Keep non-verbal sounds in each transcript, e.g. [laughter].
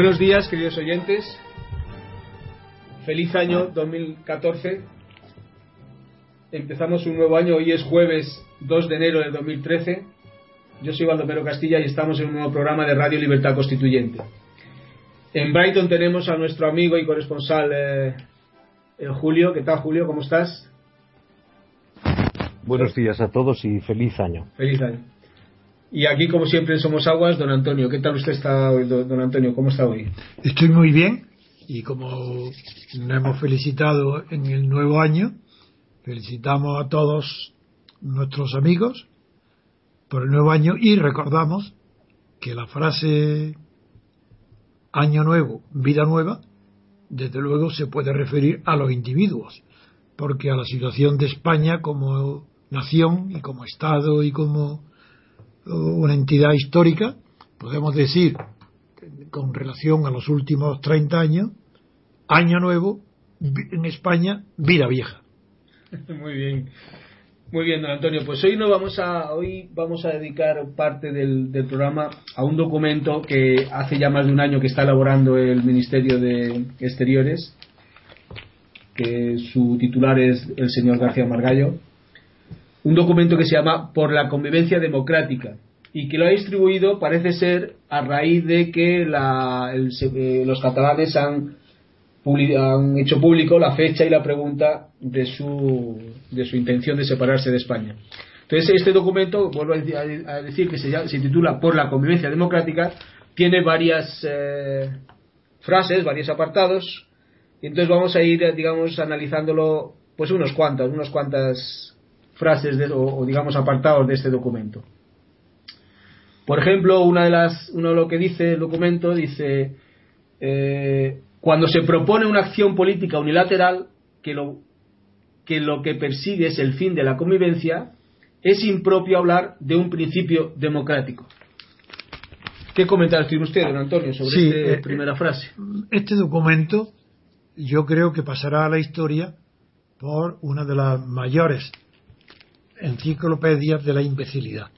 Buenos días, queridos oyentes. Feliz año 2014. Empezamos un nuevo año. Hoy es jueves 2 de enero de 2013. Yo soy Baldomero Castilla y estamos en un nuevo programa de Radio Libertad Constituyente. En Brighton tenemos a nuestro amigo y corresponsal eh, eh, Julio. ¿Qué tal, Julio? ¿Cómo estás? Buenos días a todos y feliz año. Feliz año. Y aquí, como siempre, Somos Aguas, don Antonio. ¿Qué tal usted está hoy, don Antonio? ¿Cómo está hoy? Estoy muy bien y como nos hemos felicitado en el nuevo año, felicitamos a todos nuestros amigos por el nuevo año y recordamos que la frase año nuevo, vida nueva, desde luego se puede referir a los individuos, porque a la situación de España como nación y como Estado y como una entidad histórica, podemos decir, con relación a los últimos 30 años, año nuevo, en España, vida vieja. [laughs] Muy bien. Muy bien, don Antonio. Pues hoy no vamos a hoy vamos a dedicar parte del programa a un documento que hace ya más de un año que está elaborando el Ministerio de Exteriores, que su titular es el señor García Margallo. Un documento que se llama Por la convivencia democrática y que lo ha distribuido parece ser a raíz de que la, el- eh, los catalanes han han hecho público la fecha y la pregunta de su, de su intención de separarse de España. Entonces, este documento, vuelvo a deci- a a decir que se, se titula Por la convivencia democrática, tiene varias eh, frases, varios apartados, y entonces vamos a ir, eh, digamos, analizándolo, pues unos cuantas, unas cuantas frases de- o, o, digamos, apartados de este documento. Por ejemplo, una de las, uno de lo que dice el documento dice eh, cuando se propone una acción política unilateral que lo, que lo que persigue es el fin de la convivencia, es impropio hablar de un principio democrático. ¿Qué comentarios tiene usted, don Antonio, sobre Sí, esta eh, primera frase? Este documento yo creo que pasará a la historia por una de las mayores enciclopedias de la imbecilidad.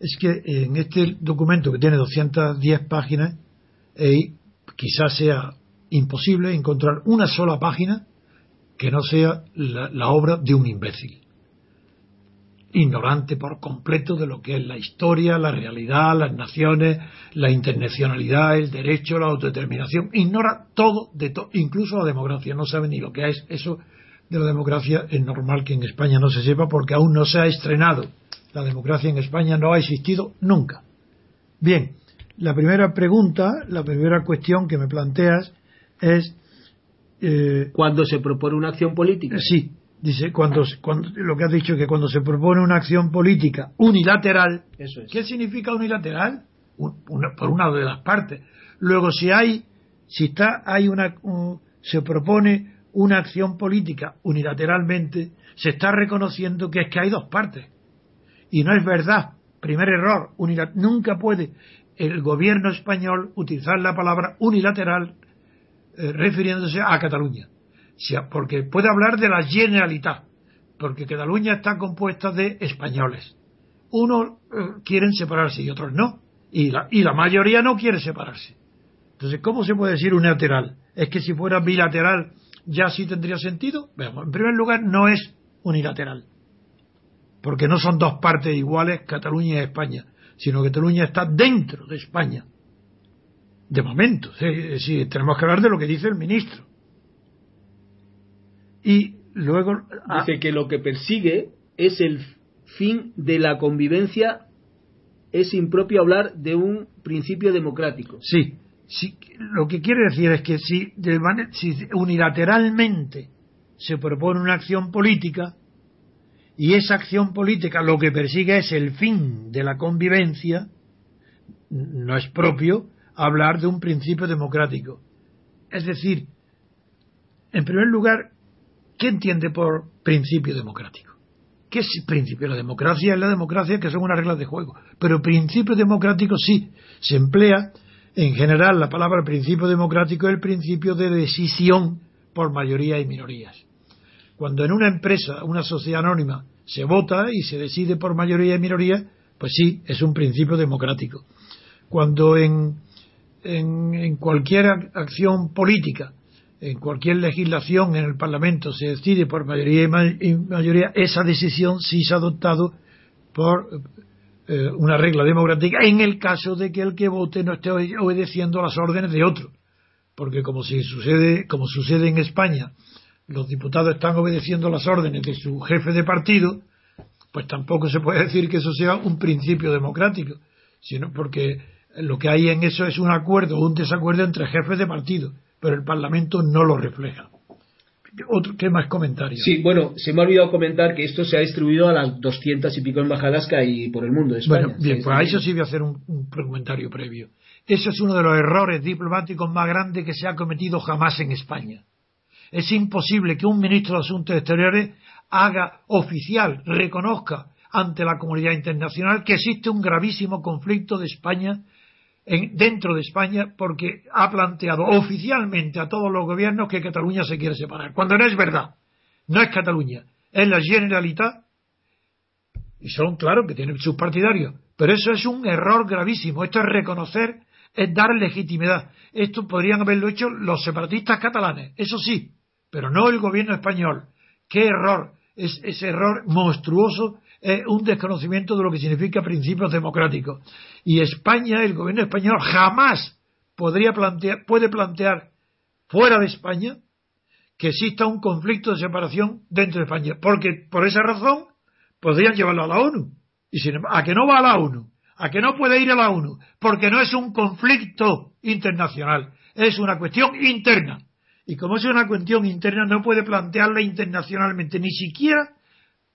Es que en este documento que tiene 210 páginas, eh, quizás sea imposible encontrar una sola página que no sea la, la obra de un imbécil. Ignorante por completo de lo que es la historia, la realidad, las naciones, la internacionalidad, el derecho, la autodeterminación. Ignora todo, de to- incluso la democracia. No sabe ni lo que es eso de la democracia. Es normal que en España no se sepa porque aún no se ha estrenado. La democracia en España no ha existido nunca. Bien, la primera pregunta, la primera cuestión que me planteas es eh, Cuando se propone una acción política. Sí, dice, cuando, cuando- lo que has dicho, que cuando se propone una acción política unilateral, Eso es. ¿qué significa unilateral? Un- una- por una de las partes. Luego, si hay, si está, hay una, un- se propone una acción política unilateralmente, se está reconociendo que es que hay dos partes. Y no es verdad. Primer error. nunca puede el gobierno español utilizar la palabra unilateral eh, refiriéndose a Cataluña. porque puede hablar de la generalidad, porque Cataluña está compuesta de españoles. Unos eh, quieren separarse y otros no. Y la, y la mayoría no quiere separarse. Entonces, ¿cómo se puede decir unilateral? Es que si fuera bilateral ya sí tendría sentido. Veamos, en primer lugar, no es unilateral. Porque no son dos partes iguales, Cataluña y España, sino que Cataluña está dentro de España. De momento, sí, tenemos que hablar de lo que dice el ministro. Y luego. Ah, dice que lo que persigue es el fin de la convivencia, es impropio hablar de un principio democrático. Sí, sí lo que quiere decir es que si, si unilateralmente se propone una acción política y esa acción política lo que persigue es el fin de la convivencia, no es propio hablar de un principio democrático. Es decir, en primer lugar, ¿qué entiende por principio democrático? ¿Qué es principio? La democracia es la democracia que son unas reglas de juego. Pero principio democrático sí, se emplea en general la palabra principio democrático es el principio de decisión por mayoría y minorías. Cuando en una empresa, una sociedad anónima, se vota y se decide por mayoría y minoría, pues sí, es un principio democrático. Cuando en, en, cualquier acción política, en cualquier legislación en el Parlamento se decide por mayoría y mayoría, esa decisión sí se ha adoptado por eh, una regla democrática en el caso de que el que vote no esté obedeciendo las órdenes de otro. Porque como si sucede, como sucede en España, los diputados están obedeciendo las órdenes de su jefe de partido, pues tampoco se puede decir que eso sea un principio democrático, sino porque lo que hay en eso es un acuerdo o un desacuerdo entre jefes de partido, pero el Parlamento no lo refleja. Otro, ¿Qué más comentarios? Sí, bueno, se me ha olvidado comentar que esto se ha distribuido a las doscientas y pico embajadas que hay por el mundo. Bueno, bien, pues a eso sí voy a hacer un, un comentario previo. Ese es uno de los errores diplomáticos más grandes que se ha cometido jamás en España. Es imposible que un ministro de Asuntos Exteriores haga oficial, reconozca ante la comunidad internacional que existe un gravísimo conflicto de España dentro de España porque ha planteado oficialmente a todos los gobiernos que Cataluña se quiere separar, cuando no es verdad. No es Cataluña, es la Generalitat y son, claro, que tienen sus partidarios, pero eso es un error gravísimo. Esto es reconocer, es dar legitimidad. Esto podrían haberlo hecho los separatistas catalanes, eso sí, pero no el gobierno español. ¡Qué error! Es, ese error monstruoso es un desconocimiento de lo que significa principios democráticos. Y España, el gobierno español, jamás podría plantear, puede plantear fuera de España que exista un conflicto de separación dentro de España. Porque por esa razón podrían llevarlo a la ONU. Y sin, a que no va a la ONU, a que no puede ir a la ONU, porque no es un conflicto internacional, es una cuestión interna. Y como es una cuestión interna, no puede plantearla internacionalmente, ni siquiera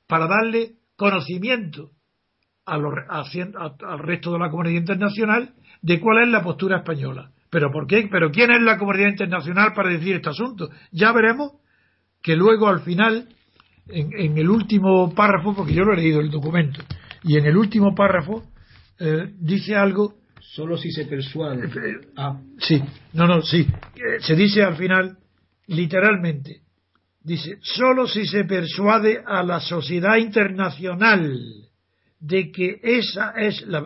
para darle conocimiento al resto de la comunidad internacional de cuál es la postura española. ¿Pero por qué? ¿Pero quién es la comunidad internacional para decir este asunto? Ya veremos que luego al final, en, el último párrafo, porque yo lo he leído el documento, y en el último párrafo eh, dice algo Solo si se persuade. Eh, eh, ah. Sí, no, no, sí. Eh, se dice al final, literalmente, dice, solo si se persuade a la sociedad internacional de que esa es la,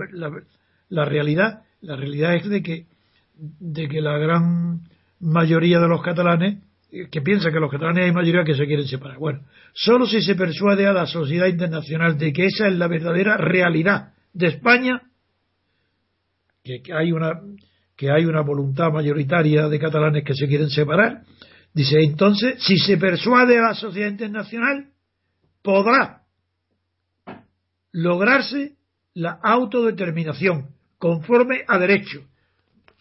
la, realidad, la realidad es de que, de que la gran mayoría de los catalanes, que piensa que los catalanes hay mayoría que se quieren separar. Bueno, solo si se persuade a la sociedad internacional de que esa es la verdadera realidad de España, que, hay una que hay una voluntad mayoritaria de catalanes que se quieren separar. Dice, entonces, si se persuade a la sociedad internacional, podrá lograrse la autodeterminación conforme a derecho.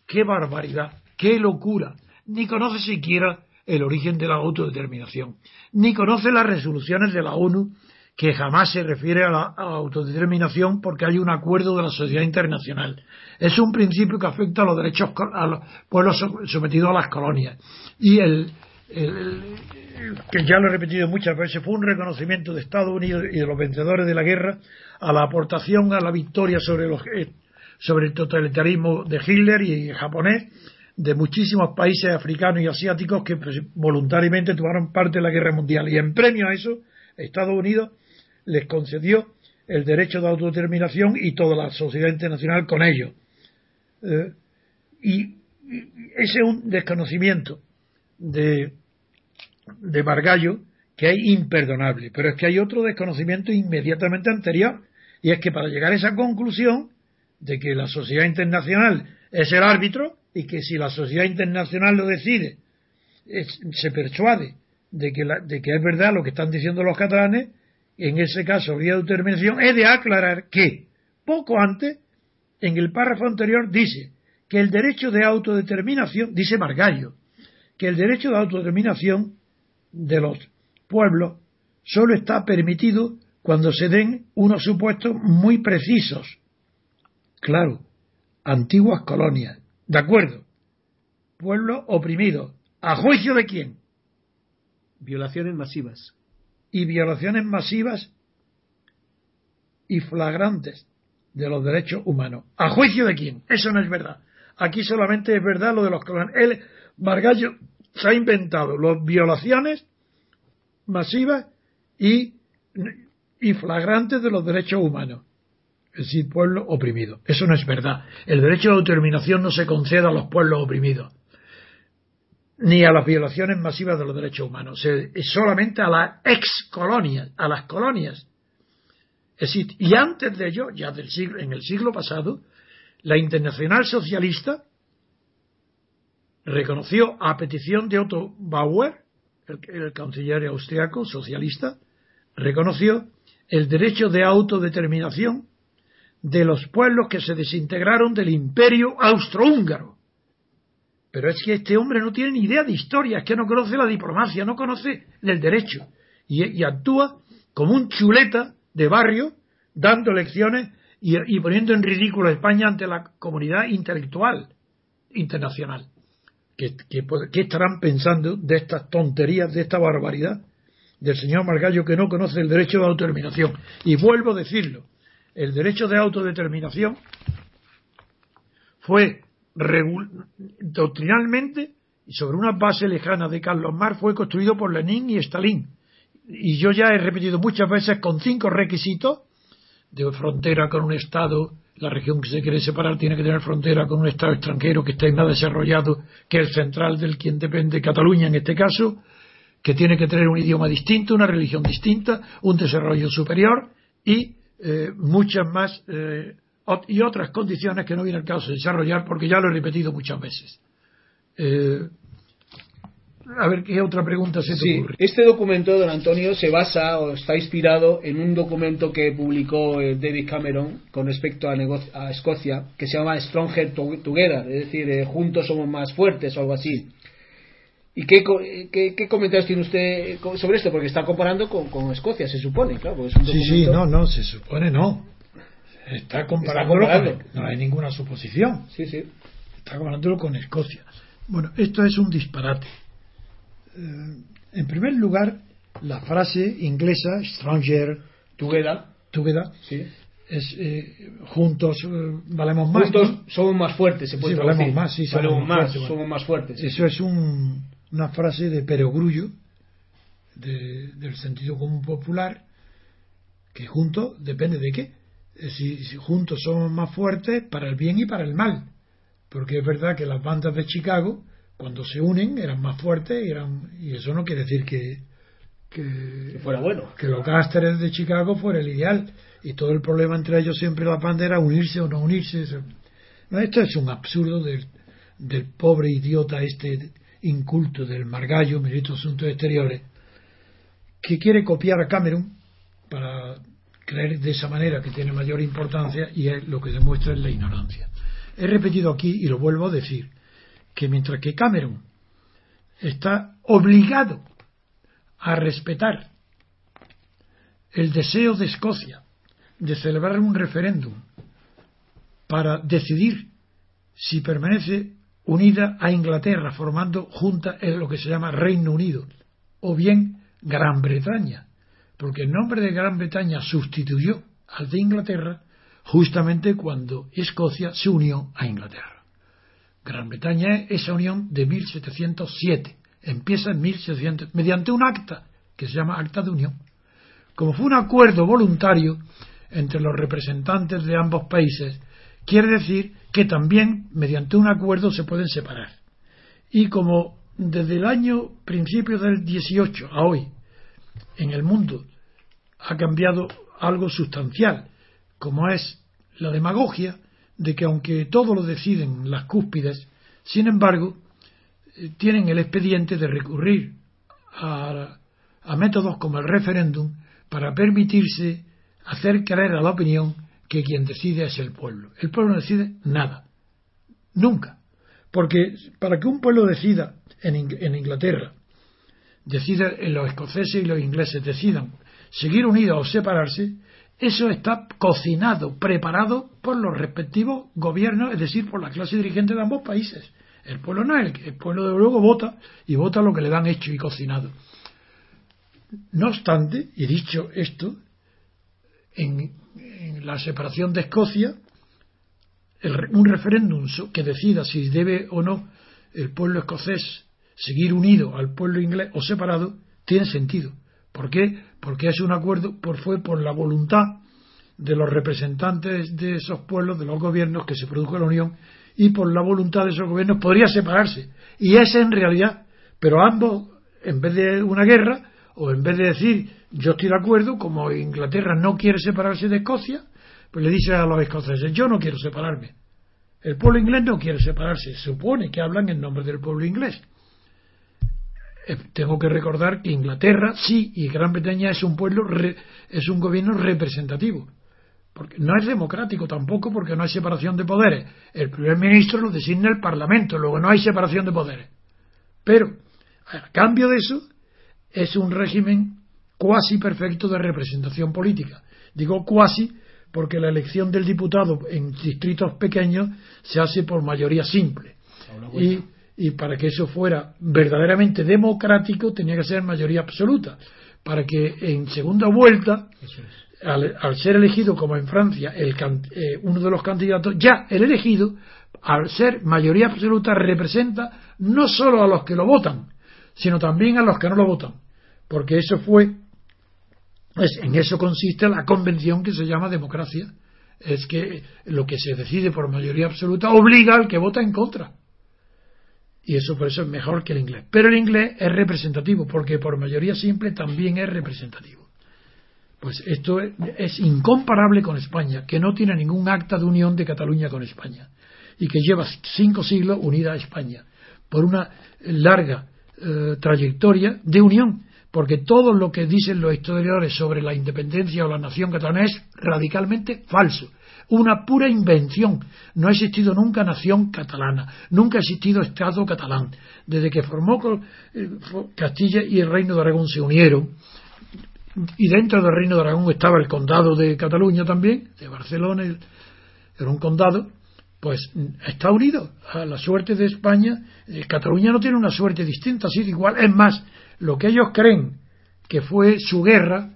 ¡Qué barbaridad! ¡Qué locura! Ni conoce siquiera el origen de la autodeterminación, ni conoce las resoluciones de la ONU que jamás se refiere a la, autodeterminación porque hay un acuerdo de la sociedad internacional. Es un principio que afecta a los derechos a los pueblos sometidos a las colonias. Y el, que ya lo he repetido muchas veces, fue un reconocimiento de Estados Unidos y de los vencedores de la guerra a la aportación a la victoria sobre, los, eh, sobre el totalitarismo de Hitler y japonés de muchísimos países africanos y asiáticos que voluntariamente tomaron parte de la guerra mundial. Y en premio a eso, Estados Unidos les concedió el derecho de autodeterminación y toda la sociedad internacional con ello. Eh, y, ese es un desconocimiento de, de Margallo que es imperdonable. Pero es que hay otro desconocimiento inmediatamente anterior, y es que para llegar a esa conclusión de que la sociedad internacional es el árbitro y que si la sociedad internacional lo decide, se persuade de que, de que es verdad lo que están diciendo los catalanes, en ese caso habría determinación, he de aclarar que poco antes, en el párrafo anterior, dice que el derecho de autodeterminación, dice Margallo, que el derecho de autodeterminación de los pueblos solo está permitido cuando se den unos supuestos muy precisos. Claro, antiguas colonias. De acuerdo. Pueblo oprimido. ¿A juicio de quién? Violaciones masivas. Y violaciones masivas y flagrantes de los derechos humanos. ¿A juicio de quién? Eso no es verdad. Aquí solamente es verdad lo de los coloniales. Él, Margallo, se ha inventado las violaciones masivas y, y flagrantes de los derechos humanos. Es decir, pueblo oprimido. Eso no es verdad. El derecho de autodeterminación no se concede a los pueblos oprimidos, ni a las violaciones masivas de los derechos humanos. Es solamente a las ex colonias, a las colonias. Decir, y antes de ello, ya del siglo, en el siglo pasado, la Internacional Socialista reconoció a petición de Otto Bauer, el, canciller austriaco socialista, reconoció el derecho de autodeterminación de los pueblos que se desintegraron del imperio austrohúngaro. Pero es que este hombre no tiene ni idea de historia, es que no conoce la diplomacia, no conoce el derecho. Y, actúa como un chuleta de barrio, dando lecciones y, poniendo en ridículo a España ante la comunidad intelectual internacional. ¿Qué, qué estarán pensando de estas tonterías, de esta barbaridad del señor Margallo que no conoce el derecho de autodeterminación? Y vuelvo a decirlo, el derecho de autodeterminación fue doctrinalmente y sobre una base lejana de Carlos Marx fue construido por Lenin y Stalin. Y yo ya he repetido muchas veces con cinco requisitos de frontera con un Estado, la región que se quiere separar tiene que tener frontera con un Estado extranjero que esté más desarrollado que el central del quien depende Cataluña en este caso, que tiene que tener un idioma distinto, una religión distinta, un desarrollo superior y eh, muchas más eh, y otras condiciones que no viene el caso de desarrollar porque ya lo he repetido muchas veces. Eh, a ver, ¿qué otra pregunta se te ocurre? Este documento, don Antonio, se basa o está inspirado en un documento que publicó David Cameron con respecto a, a, Escocia, que se llama Stronger Together, es decir, juntos somos más fuertes o algo así. ¿Y qué, qué, comentarios tiene usted sobre esto? Porque está comparando con, Escocia, se supone, claro. Sí, sí, no, no, se supone no. Está comparándolo con, no hay ninguna suposición. Sí, sí. Está comparándolo con Escocia. Bueno, esto es un disparate. Eh, en primer lugar, la frase inglesa, stronger together, together sí. es eh, juntos eh, valemos más. Juntos somos más fuertes, se puede sí, valemos más, sí, valemos más, somos más fuertes. Eso es un, una frase de perogrullo del sentido común popular que juntos depende de qué si, si, juntos somos más fuertes para el bien y para el mal. Porque es verdad que las bandas de Chicago cuando se unen eran más fuertes y, eran, y eso no quiere decir que, que, fuera bueno. que los gásteres de Chicago fuera el ideal. Y todo el problema entre ellos siempre la banda era unirse o no unirse. Esto es un absurdo del, del pobre idiota este inculto del Margallo, ministro de Asuntos Exteriores, que quiere copiar a Cameron para creer de esa manera que tiene mayor importancia y es, lo que demuestra es la ignorancia. He repetido aquí y lo vuelvo a decir que mientras que Cameron está obligado a respetar el deseo de Escocia de celebrar un referéndum para decidir si permanece unida a Inglaterra, formando junta en lo que se llama Reino Unido, o bien Gran Bretaña, porque el nombre de Gran Bretaña sustituyó al de Inglaterra justamente cuando Escocia se unió a Inglaterra. Gran Bretaña es esa unión de 1707. Empieza en 1700, mediante un acta que se llama Acta de Unión. Como fue un acuerdo voluntario entre los representantes de ambos países, quiere decir que también mediante un acuerdo se pueden separar. Y como desde el año principio del 18 a hoy en el mundo ha cambiado algo sustancial, como es la demagogia de que aunque todo lo deciden las cúspides, sin embargo, eh, tienen el expediente de recurrir a, a métodos como el referéndum para permitirse hacer creer a la opinión que quien decide es el pueblo. El pueblo no decide nada. Nunca. Porque para que un pueblo decida en, Inglaterra, decida, los escoceses y los ingleses decidan seguir unidos o separarse, eso está cocinado, preparado por los respectivos gobiernos, es decir, por la clase dirigente de ambos países. El pueblo no es, el pueblo de luego vota y vota lo que le dan hecho y cocinado. No obstante, y dicho esto, en, la separación de Escocia, un referéndum que decida si debe o no el pueblo escocés seguir unido al pueblo inglés o separado, tiene sentido. ¿Por qué? Porque es un acuerdo, por, fue por la voluntad de los representantes de esos pueblos, de los gobiernos que se produjo la unión, y por la voluntad de esos gobiernos podría separarse. Y es en realidad, pero ambos, en vez de una guerra, o en vez de decir yo estoy de acuerdo, como Inglaterra no quiere separarse de Escocia, pues le dice a los escoceses yo no quiero separarme. El pueblo inglés no quiere separarse, se supone que hablan en nombre del pueblo inglés. Eh, tengo que recordar que Inglaterra sí y Gran Bretaña es un pueblo es un gobierno representativo porque no es democrático tampoco porque no hay separación de poderes. El primer ministro lo designa el parlamento luego no hay separación de poderes. Pero a cambio de eso es un régimen cuasi perfecto de representación política. Digo cuasi porque la elección del diputado en distritos pequeños se hace por mayoría simple. Y y para que eso fuera verdaderamente democrático tenía que ser mayoría absoluta, para que en segunda vuelta, al, ser elegido como en Francia el, eh, uno de los candidatos, ya el elegido, al ser mayoría absoluta, representa no solo a los que lo votan, sino también a los que no lo votan, porque eso fue, en eso consiste la convención que se llama democracia, es que lo que se decide por mayoría absoluta obliga al que vota en contra y eso por eso es mejor que el inglés. Pero el inglés es representativo, porque por mayoría simple también es representativo. Pues esto es, incomparable con España, que no tiene ningún acta de unión de Cataluña con España, y que lleva cinco siglos unida a España, por una larga eh, trayectoria de unión, porque todo lo que dicen los historiadores sobre la independencia o la nación catalana es radicalmente falso una pura invención. No ha existido nunca nación catalana, nunca ha existido Estado catalán. Desde que formó eh, Castilla y el Reino de Aragón se unieron, y dentro del Reino de Aragón estaba el condado de Cataluña también, de Barcelona, era un condado, pues está unido a la suerte de España. Eh, Cataluña no tiene una suerte distinta, ha sido igual. Es más, lo que ellos creen que fue su guerra,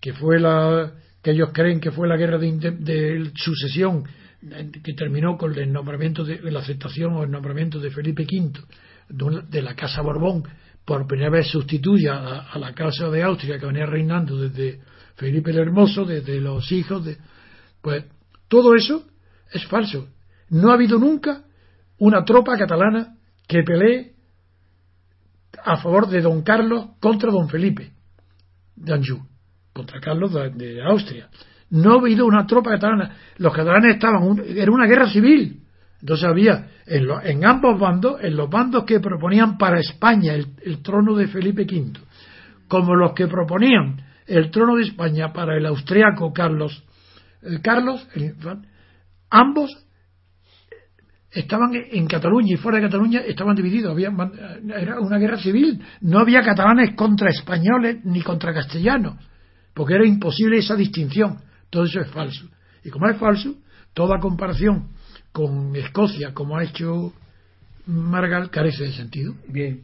que fue la, que ellos creen que fue la guerra de, sucesión que terminó con el nombramiento de la aceptación o el nombramiento de Felipe V de la Casa Borbón por primera vez sustituye a, la Casa de Austria que venía reinando desde Felipe el Hermoso, desde los hijos de pues todo eso es falso. No ha habido nunca una tropa catalana que pelee a favor de don Carlos contra don Felipe de Anjou contra Carlos de, Austria. No ha habido una tropa catalana. Los catalanes estaban, era una guerra civil. Entonces había en, ambos bandos, en los bandos que proponían para España el, trono de Felipe V, como los que proponían el trono de España para el austriaco Carlos, Carlos, ambos estaban en Cataluña y fuera de Cataluña estaban divididos. Había, era una guerra civil. No había catalanes contra españoles ni contra castellanos porque era imposible esa distinción. Todo eso es falso. Y como es falso, toda comparación con Escocia, como ha hecho Margal, carece de sentido. Bien.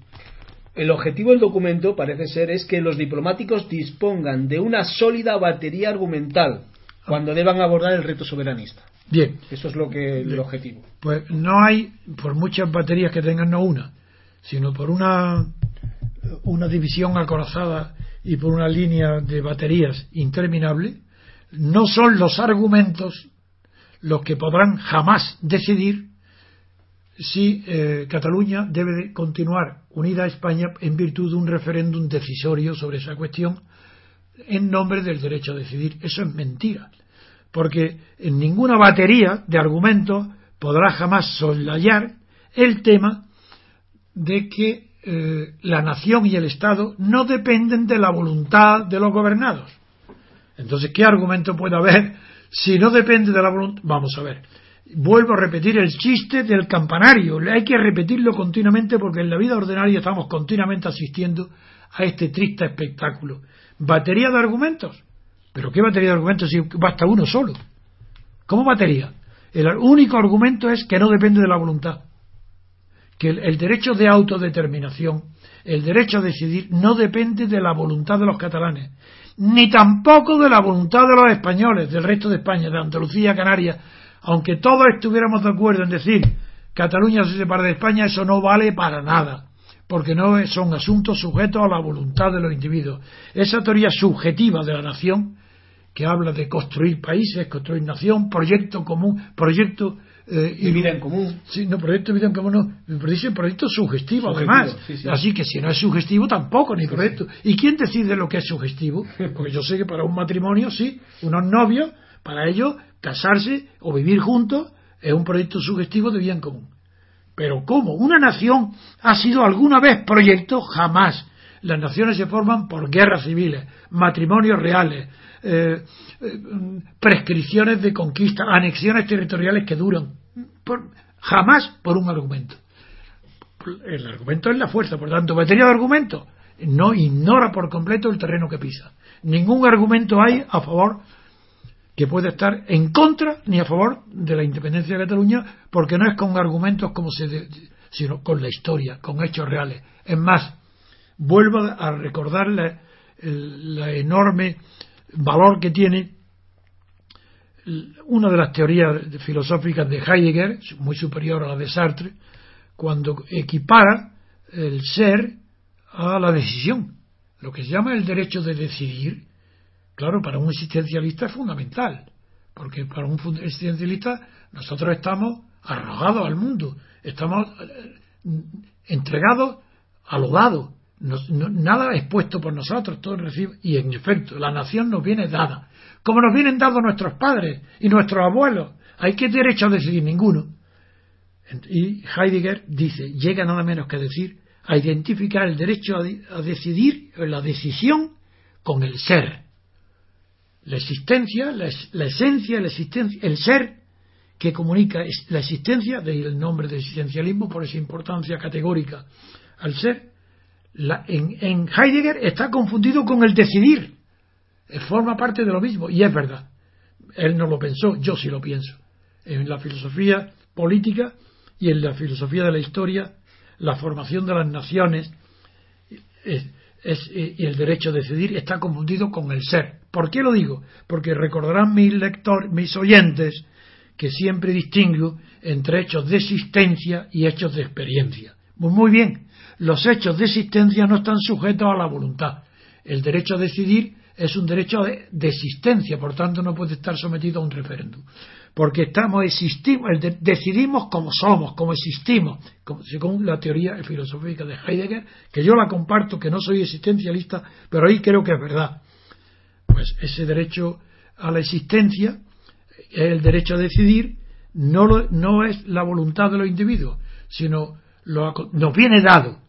El objetivo del documento parece ser es que los diplomáticos dispongan de una sólida batería argumental cuando deban abordar el reto soberanista. Bien. Eso es lo que el objetivo. Pues no hay, por muchas baterías que tengan, no una, sino por una, una división acorazada y por una línea de baterías interminable, no son los argumentos los que podrán jamás decidir si eh, Cataluña debe continuar unida a España en virtud de un referéndum decisorio sobre esa cuestión en nombre del derecho a decidir. Eso es mentira, porque en ninguna batería de argumentos podrá jamás soslayar el tema de que eh, la nación y el Estado no dependen de la voluntad de los gobernados. Entonces, ¿qué argumento puede haber si no depende de la voluntad? Vamos a ver. Vuelvo a repetir el chiste del campanario. Hay que repetirlo continuamente porque en la vida ordinaria estamos continuamente asistiendo a este triste espectáculo. Batería de argumentos. ¿Pero qué batería de argumentos si basta uno solo? ¿Cómo batería? El único argumento es que no depende de la voluntad que el, derecho de autodeterminación, el derecho a decidir, no depende de la voluntad de los catalanes, ni tampoco de la voluntad de los españoles, del resto de España, de Andalucía, Canarias, aunque todos estuviéramos de acuerdo en decir Cataluña se separa de España, eso no vale para nada, porque no son asuntos sujetos a la voluntad de los individuos. Esa teoría subjetiva de la nación, que habla de construir países, construir nación, proyecto común, proyecto eh, y vida en común. Sí, no, proyecto de vida en común no, pero dice proyecto sugestivo, además. Así que si no es sugestivo tampoco, ni proyecto. ¿Y quién decide lo que es sugestivo? [laughs] Porque yo sé que para un matrimonio, sí, unos novios, para ellos casarse o vivir juntos es un proyecto sugestivo de vida en común. Pero ¿cómo? ¿Una nación ha sido alguna vez proyecto? Jamás. Las naciones se forman por guerras civiles, matrimonios reales, eh, eh, prescripciones de conquista, anexiones territoriales que duran, jamás por un argumento. El argumento es la fuerza, por tanto, batería de argumentos no ignora por completo el terreno que pisa. Ningún argumento hay a favor que pueda estar en contra ni a favor de la independencia de Cataluña, porque no es con argumentos como se, sino con la historia, con hechos reales. Es más, vuelvo a recordar la enorme valor que tiene una de las teorías filosóficas de Heidegger, muy superior a la de Sartre, cuando equipara el ser a la decisión. Lo que se llama el derecho de decidir, claro, para un existencialista es fundamental, porque para un existencialista nosotros estamos arrojados al mundo, estamos eh, entregados a lo dado, nada es puesto por nosotros, todo recibe, y en efecto, la nación nos viene dada, como nos vienen dados nuestros padres y nuestros abuelos. ¿Hay qué derecho a decidir? Ninguno. Y Heidegger dice, llega nada menos que decir, a identificar el derecho a, decidir, la decisión, con el ser. La existencia, la, la esencia, la existencia, el ser que comunica la existencia, de el nombre de existencialismo por esa importancia categórica al ser, en, Heidegger está confundido con el decidir. Eh, forma parte de lo mismo, y es verdad. Él no lo pensó, yo sí lo pienso. En la filosofía política y en la filosofía de la historia, la formación de las naciones es, eh, y el derecho a decidir está confundido con el ser. ¿Por qué lo digo? Porque recordarán mis lectores, mis oyentes, que siempre distingo entre hechos de existencia y hechos de experiencia. muy bien, los hechos de existencia no están sujetos a la voluntad. El derecho a decidir es un derecho de, existencia, por tanto no puede estar sometido a un referéndum. Porque estamos, existimos, decidimos como somos, como existimos, según la teoría filosófica de Heidegger, que yo la comparto, que no soy existencialista, pero ahí creo que es verdad. Pues ese derecho a la existencia, el derecho a decidir, no, no es la voluntad de los individuos, sino lo, nos viene dado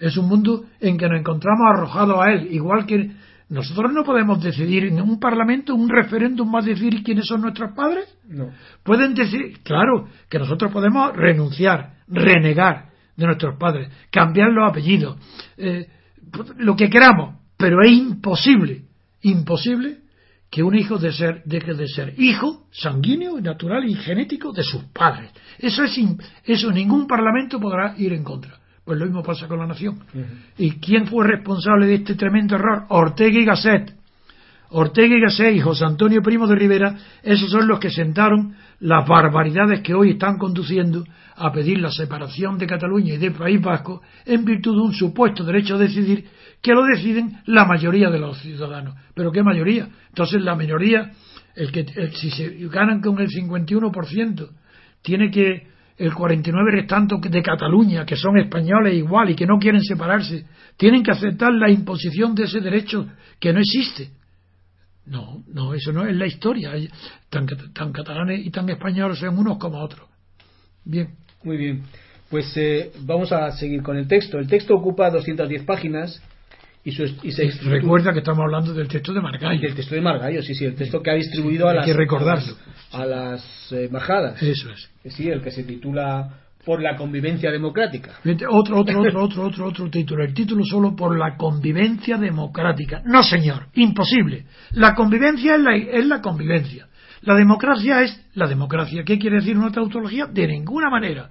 es un mundo en que nos encontramos arrojados a él, igual que nosotros no podemos decidir en un parlamento, un referéndum más decidir quiénes son nuestros padres. No. Pueden decir, claro, que nosotros podemos renunciar, renegar de nuestros padres, cambiar los apellidos, eh, lo que queramos, pero es imposible, imposible que un hijo de ser, deje de ser hijo sanguíneo, natural y genético de sus padres. Eso es eso ningún parlamento podrá ir en contra. Pues lo mismo pasa con la nación. ¿Y quién fue responsable de este tremendo error? Ortega y Gasset. Ortega y Gasset y José Antonio Primo de Rivera, esos son los que sentaron las barbaridades que hoy están conduciendo a pedir la separación de Cataluña y del País Vasco en virtud de un supuesto derecho a decidir que lo deciden la mayoría de los ciudadanos. ¿Pero qué mayoría? Entonces la minoría, el que, si se ganan con el 51%, tiene que el 49 restante de Cataluña, que son españoles igual y que no quieren separarse, tienen que aceptar la imposición de ese derecho que no existe. No, no, eso no es la historia. Tan, tan catalanes y tan españoles son unos como otros. Bien. Muy bien. Pues eh, vamos a seguir con el texto. El texto ocupa 210 páginas y, su, y se recuerda que estamos hablando del texto de Margallo. Del texto de Margallo, sí, sí, el texto que ha distribuido a, las, que recordarlo. A las, embajadas. Eso es. Sí, el que se titula por la convivencia democrática. Otro, otro, otro, [laughs] otro, otro, otro título. El título solo por la convivencia democrática. No, señor, imposible. La convivencia es la, es la convivencia. La democracia es la democracia. ¿Qué quiere decir una tautología? De ninguna manera.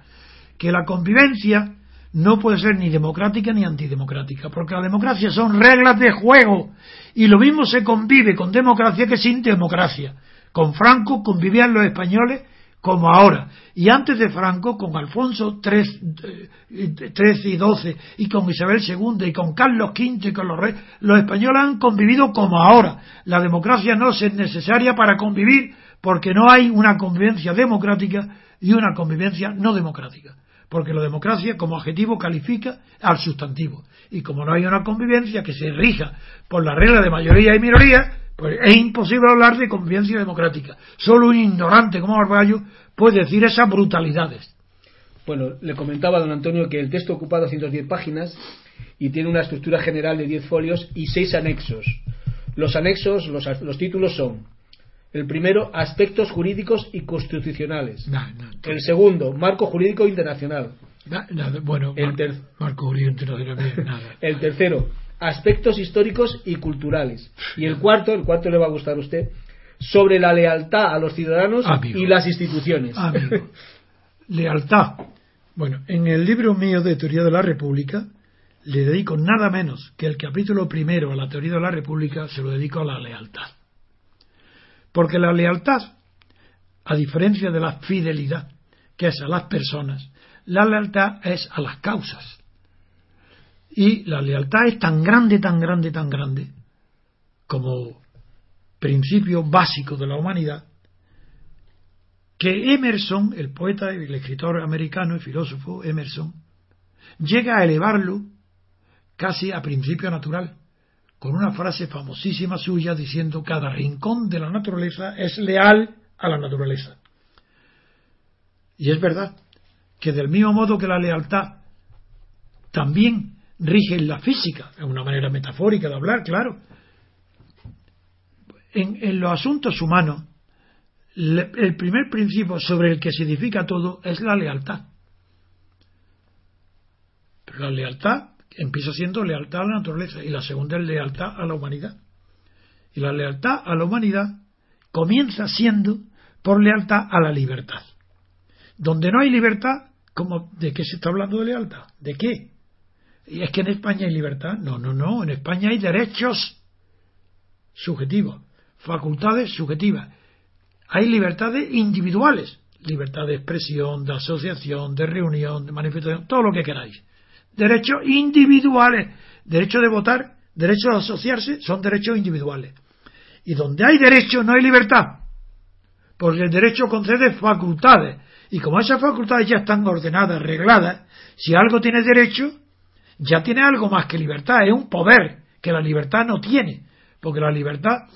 Que la convivencia no puede ser ni democrática ni antidemocrática, porque la democracia son reglas de juego y lo mismo se convive con democracia que sin democracia. Con Franco convivían los españoles como ahora. Y antes de Franco, con Alfonso XIII eh, y XII, y con Isabel II, y con Carlos V, y con los reyes, los españoles han convivido como ahora. La democracia no es necesaria para convivir, porque no hay una convivencia democrática y una convivencia no democrática. Porque la democracia, como adjetivo, califica al sustantivo. Y como no hay una convivencia que se rija por la regla de mayoría y minoría, pues es imposible hablar de convivencia democrática. Solo un ignorante como Arballo puede decir esas brutalidades. Bueno, le comentaba a don Antonio que el texto ocupa 210 páginas y tiene una estructura general de 10 folios y 6 anexos. Los anexos, los, títulos son el primero, aspectos jurídicos y constitucionales. el segundo, marco jurídico internacional. bueno, el marco jurídico internacional. el tercero, aspectos históricos y culturales. Y el cuarto, el cuarto le va a gustar a usted, sobre la lealtad a los ciudadanos y las instituciones. [laughs] Lealtad. Bueno, en el libro mío de Teoría de la República le dedico nada menos que el capítulo primero a la Teoría de la República se lo dedico a la lealtad. Porque la lealtad, a diferencia de la fidelidad, que es a las personas, la lealtad es a las causas. Y la lealtad es tan grande, tan grande, tan grande como principio básico de la humanidad que Emerson, el poeta y el escritor americano y filósofo Emerson, llega a elevarlo casi a principio natural, con una frase famosísima suya diciendo cada rincón de la naturaleza es leal a la naturaleza. Y es verdad que del mismo modo que la lealtad también rige la física, es una manera metafórica de hablar, claro. En, los asuntos humanos, el primer principio sobre el que se edifica todo es la lealtad. Pero la lealtad empieza siendo lealtad a la naturaleza y la segunda es lealtad a la humanidad. Y la lealtad a la humanidad comienza siendo por lealtad a la libertad. Donde no hay libertad, ¿cómo, ¿de qué se está hablando de lealtad? ¿De qué? ¿Y es que en España hay libertad? No, no, no. En España hay derechos subjetivos, facultades subjetivas. Hay libertades individuales, libertad de expresión, de asociación, de reunión, de manifestación, todo lo que queráis. Derechos individuales, derecho de votar, derecho de asociarse, son derechos individuales. Y donde hay derecho no hay libertad, porque el derecho concede facultades. Y como esas facultades ya están ordenadas, regladas, si algo tiene derecho, ya tiene algo más que libertad, es un poder que la libertad no tiene, porque la libertad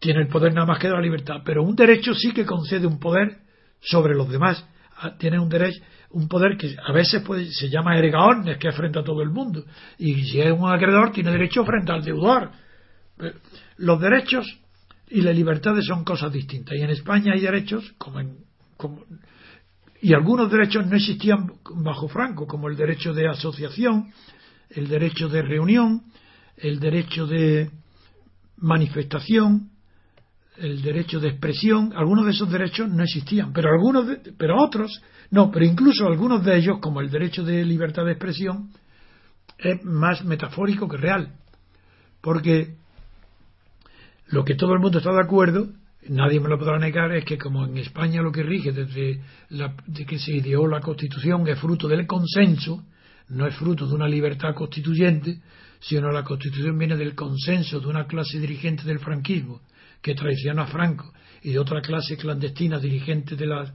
tiene el poder nada más que de la libertad, pero un derecho sí que concede un poder sobre los demás, ah, tiene un derecho, un poder que a veces se llama ergaornes, que es frente a todo el mundo, y si es un acreedor tiene derecho frente al deudor. Los derechos y las libertades son cosas distintas, y en España hay derechos como en, como, y algunos derechos no existían bajo Franco, como el derecho de asociación, el derecho de reunión, el derecho de manifestación, el derecho de expresión, algunos de esos derechos no existían, pero algunos, pero otros no, pero incluso algunos de ellos, como el derecho de libertad de expresión, es más metafórico que real, porque Lo que todo el mundo está de acuerdo, nadie me lo podrá negar, es que como en España lo que rige desde de que se ideó la Constitución es fruto del consenso, no es fruto de una libertad constituyente, sino la Constitución viene del consenso de una clase dirigente del franquismo que traiciona a Franco y de otra clase clandestina dirigente de la,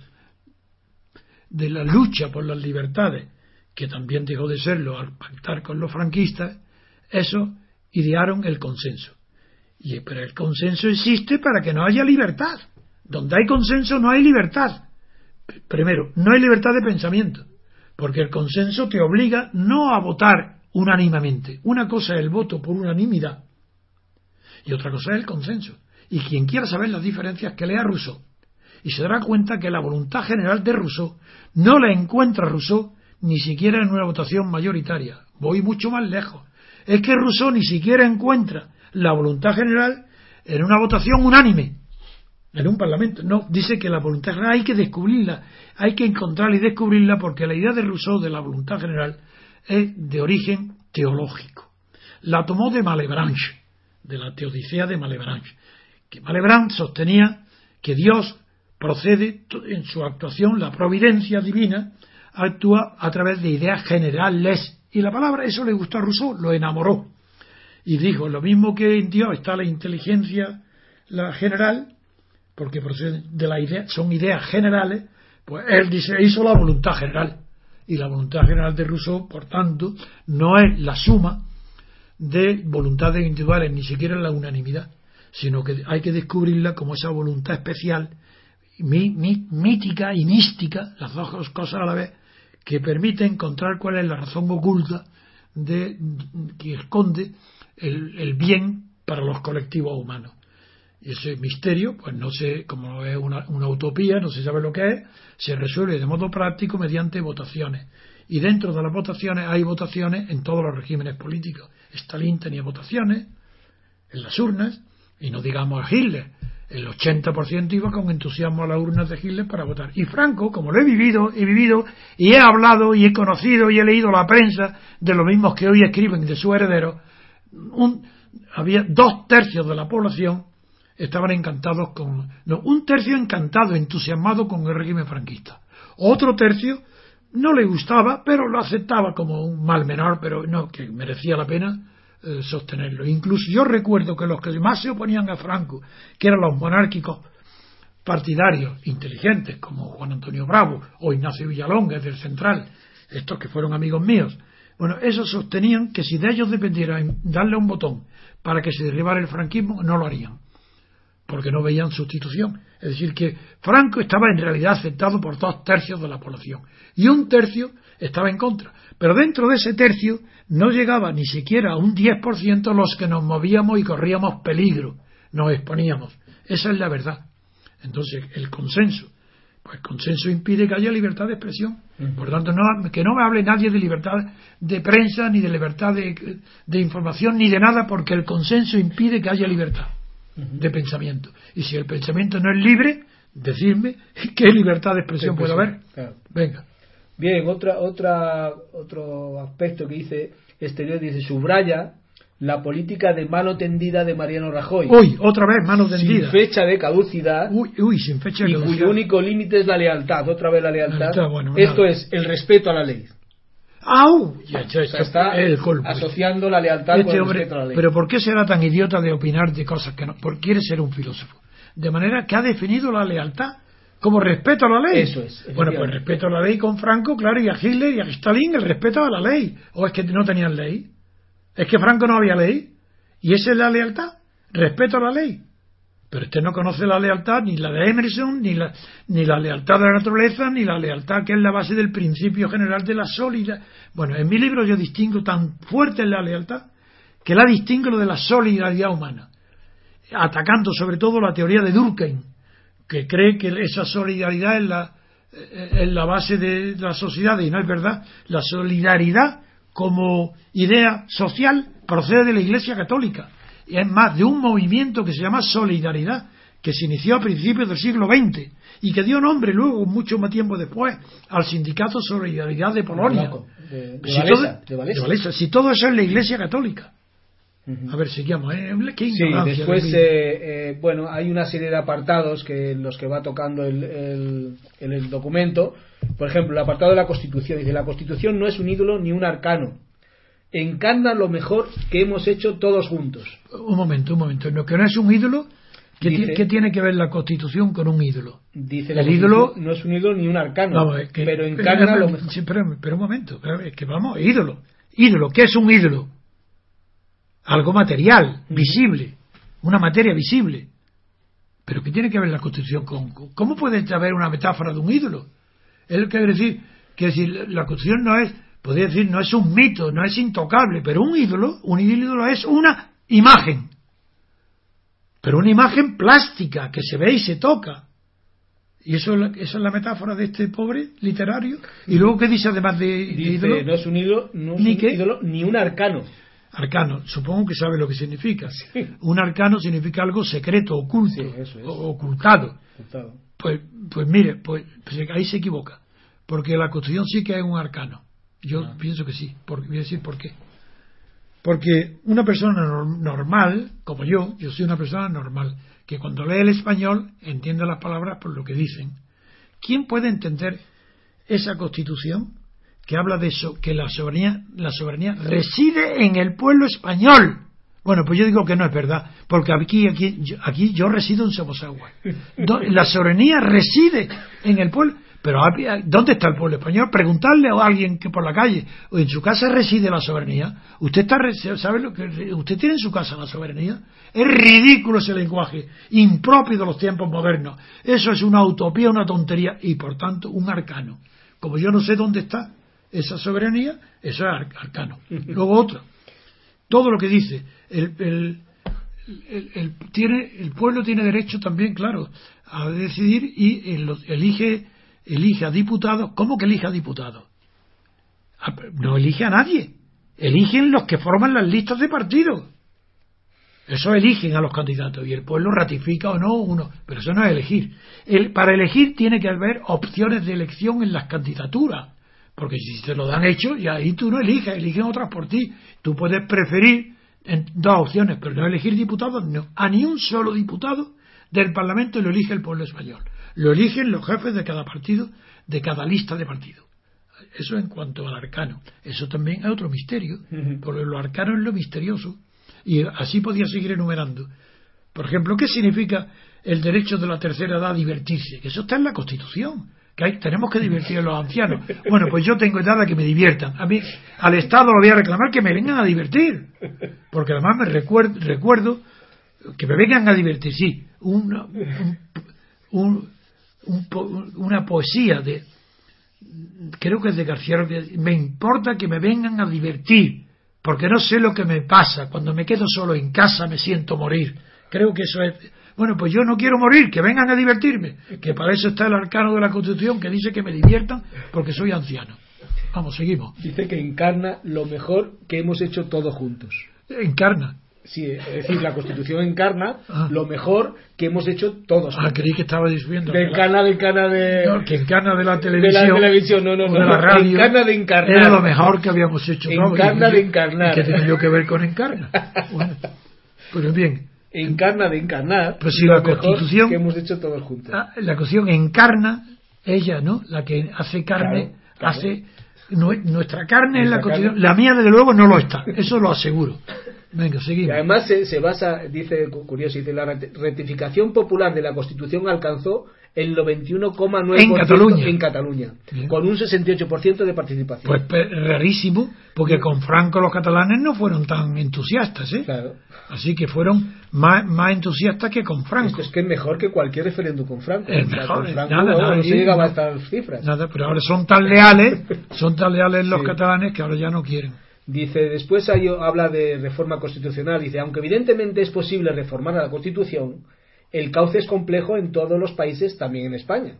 de la lucha por las libertades, que también dejó de serlo al pactar con los franquistas, eso idearon el consenso. Y, pero el consenso existe para que no haya libertad. Donde hay consenso no hay libertad. Primero, no hay libertad de pensamiento, porque el consenso te obliga no a votar unánimemente. Una cosa es el voto por unanimidad y otra cosa es el consenso. Y quien quiera saber las diferencias, que lea Rousseau. Y se dará cuenta que la voluntad general de Rousseau no la encuentra Rousseau ni siquiera en una votación mayoritaria. Voy mucho más lejos. Es que Rousseau ni siquiera encuentra la voluntad general en una votación unánime, en un parlamento. No, dice que la voluntad general hay que descubrirla, hay que encontrarla y descubrirla porque la idea de Rousseau de la voluntad general es de origen teológico. La tomó de Malebranche, de la Teodicea de Malebranche, que Malebranche sostenía que Dios procede en su actuación, la providencia divina actúa a través de ideas generales. Y la palabra, eso le gustó a Rousseau, lo enamoró. Y dijo, lo mismo que en Dios está la inteligencia la general, porque procede de la idea, son ideas generales, pues él dice, hizo la voluntad general. Y la voluntad general de Rousseau, por tanto, no es la suma de voluntades individuales, ni siquiera la unanimidad, sino que hay que descubrirla como esa voluntad especial, mítica y mística, las dos cosas a la vez, que permite encontrar cuál es la razón oculta de, que esconde el, bien para los colectivos humanos. Y ese misterio, pues no sé, como es una, una, utopía, no se sabe lo que es, se resuelve de modo práctico mediante votaciones. Y dentro de las votaciones hay votaciones en todos los regímenes políticos. Stalin tenía votaciones en las urnas, y no digamos a Hitler, el 80% iba con entusiasmo a las urnas de Hitler para votar. Y Franco, como lo he vivido, he vivido y he hablado y he conocido y he leído la prensa de los mismos que hoy escriben de su heredero, un, había dos tercios de la población estaban encantados con, no, un tercio encantado, entusiasmado con el régimen franquista. Otro tercio no le gustaba, pero lo aceptaba como un mal menor, pero no, que merecía la pena eh, sostenerlo. Incluso yo recuerdo que los que más se oponían a Franco, que eran los monárquicos partidarios inteligentes, como Juan Antonio Bravo o Ignacio Villalonga del Central, estos que fueron amigos míos, bueno, esos sostenían que si de ellos dependiera darle un botón para que se derribara el franquismo, no lo harían, porque no veían sustitución. Es decir, que Franco estaba en realidad aceptado por dos tercios de la población y un tercio estaba en contra. Pero dentro de ese tercio no llegaba ni siquiera a un 10% los que nos movíamos y corríamos peligro, nos exponíamos. Esa es la verdad. Entonces, el consenso. Pues el consenso impide que haya libertad de expresión. Por tanto, no, que no me hable nadie de libertad de prensa, ni de libertad de, de información, ni de nada, porque el consenso impide que haya libertad de pensamiento. Y si el pensamiento no es libre, decirme [laughs] qué libertad de expresión puede haber. Venga. Bien, otra, otra, otro aspecto que dice exterior, dice, subraya la política de mano tendida de Mariano Rajoy. Uy, otra vez mano tendida. Sin fecha de caducidad. Uy, uy sin fecha de caducidad. Y cuyo único límite es la lealtad. Otra vez la lealtad. Esto es el respeto a la ley. ¡Au! Ya, ya, está el asociando la lealtad este con el respeto a la ley. Pero ¿por qué será tan idiota de opinar de cosas que no? Porque quiere ser un filósofo. De manera que ha definido la lealtad como respeto a la ley. Eso es. Bueno, pues respeto a la ley con Franco, claro, y a Hitler y a Stalin, el respeto a la ley. ¿O es que no tenían ley? ¿Es que Franco no había ley? ¿Y esa es la lealtad? Respeto a la ley. Pero usted no conoce la lealtad, ni la de Emerson, ni la, ni la lealtad de la naturaleza, ni la lealtad que es la base del principio general de la solidaridad. Bueno, en mi libro yo distingo tan fuerte la lealtad que la distingo de la solidaridad humana, atacando sobre todo la teoría de Durkheim, que cree que esa solidaridad es la, es la base de la sociedad y no es verdad. La solidaridad como idea social procede de la Iglesia Católica y es más de un movimiento que se llama solidaridad que se inició a principios del siglo XX y que dio nombre luego, mucho más tiempo después, al Sindicato Solidaridad de Polonia. De, si, todo, si todo eso es la Iglesia Católica. A ver, seguimos. ¿eh? Qué Sí, después, eh, eh, bueno, hay una serie de apartados que los que va tocando el, el- el documento. Por ejemplo, el apartado de la Constitución. Dice, la Constitución no es un ídolo ni un arcano. Encarna lo mejor que hemos hecho todos juntos. Un momento, un momento. Lo que no es un ídolo, ¿qué, Dice- qué tiene que ver la Constitución con un ídolo? Dice El ídolo- no es un ídolo ni un arcano, Vamos, es que- pero encarna eh, lo mejor. pero, pero un momento, pero es que vamos, ídolo. Ídolo, ¿qué es un ídolo? Algo material, visible, una materia visible. Pero ¿qué tiene que ver la Constitución con, con- ¿Cómo puede haber una metáfora de un ídolo? Es lo que quiere decir, que decir, la Constitución no es, podría decir, no es un mito, no es intocable, pero un ídolo, un ídolo es una imagen. Pero una imagen plástica que se ve y se toca. Y eso, es la- esa es la metáfora de este pobre literario. Y luego, ¿qué dice además de, de Dice, ídolo? no es un ídolo, no es ¿Ni un ídolo ni un arcano. Arcano. Supongo que sabe lo que significa. Un arcano significa algo secreto, oculto, Sí, eso es. o- ocultado. Apuntado. Pues, pues mire, pues, pues ahí se equivoca. Porque la Constitución sí que es un arcano. Yo Ah. pienso que sí. Por- voy a decir por qué. Porque una persona nor- normal, como yo, yo soy una persona normal, que cuando lee el español entiende las palabras por lo que dicen. ¿Quién puede entender esa Constitución que habla de eso, que la soberanía, la soberanía reside en el pueblo español? Bueno, pues yo digo que no es verdad, porque aquí, aquí, yo, aquí yo resido en Somosagua. La soberanía reside en el pueblo. Pero ¿dónde está el pueblo español? Preguntarle a alguien que por la calle o en su casa reside la soberanía. ¿Usted está sabe lo que usted tiene en su casa la soberanía? Es ridículo ese lenguaje, impropio de los tiempos modernos. Eso es una utopía, una tontería y por tanto un arcano. Como yo no sé dónde está esa soberanía, eso es ar- arcano. Luego otro. Todo lo que dice el, el- el- tiene, el pueblo tiene derecho también, claro, a decidir y el- elige, elige a diputados. ¿Cómo que elige a diputados? No elige a nadie. Eligen los que forman las listas de partidos. Eso eligen a los candidatos y el pueblo ratifica o no uno. Pero eso no es elegir. El- para elegir tiene que haber opciones de elección en las candidaturas. Porque si te lo dan hecho, y ahí tú no eliges, eligen otras por ti. Tú puedes preferir en dos opciones, pero no elegir diputados, no. A ni un solo diputado del Parlamento lo elige el pueblo español. Lo eligen los jefes de cada partido, de cada lista de partido. Eso en cuanto al arcano. Eso también es otro misterio, porque lo arcano es lo misterioso. Y así podía seguir enumerando. Por ejemplo, ¿qué significa el derecho de la tercera edad a divertirse? Que eso está en la Constitución. Que hay- tenemos que divertir a los ancianos. Bueno, pues yo tengo edad a que me diviertan. A mí, al Estado lo voy a reclamar que me vengan a divertir. Porque además me recuerdo, recuerdo que me vengan a divertir, sí. Una, un- un- un una poesía de, creo que es de García Lorca, me importa que me vengan a divertir, porque no sé lo que me pasa, cuando me quedo solo en casa me siento morir. Creo que eso es... Bueno, pues yo no quiero morir, que vengan a divertirme, que para eso está el arcano de la Constitución que dice que me diviertan porque soy anciano. Vamos, seguimos. Dice que encarna lo mejor que hemos hecho todos juntos. Encarna. Sí, es decir, la Constitución encarna [laughs] Ah. lo mejor que hemos hecho todos Ah, creí que estaba diciendo De encarna, de encarna de... No, que encarna de la de televisión, la televisión, no, no, no. de la radio, Encarna de encarnar. era lo mejor que habíamos hecho. todos. Encarna Y- de encarnar. ¿y ¿Qué tengo yo que ver con encarna? [laughs] Bueno, pues bien, Encarna de encarnar Pues si la Constitución- que hemos hecho todos juntos. Ah, la cuestión encarna ella, ¿no? La que hace carne, Claro, claro. hace nue- nuestra carne es la constitución. carne. La mía desde luego no lo está, eso lo aseguro. Venga, Y seguimos. además se, se basa, dice cu- curioso, dice la rectificación popular de la Constitución alcanzó el 91,9% En Cataluña. en Cataluña, Bien. con un 68% de participación. Pues pe- rarísimo, porque con Franco los catalanes no fueron tan entusiastas, ¿eh? claro. Así que fueron más, más entusiastas que con Franco. Esto es que es mejor que cualquier referéndum con Franco. Es mejor, con Franco nada, no, nada, no se llegaba a estas cifras. Nada, pero ahora son tan leales, son tan leales los Sí. catalanes que ahora ya no quieren. Dice, después hay- habla de reforma constitucional. Dice, aunque evidentemente es posible reformar a la Constitución, el cauce es complejo en todos los países, también en España.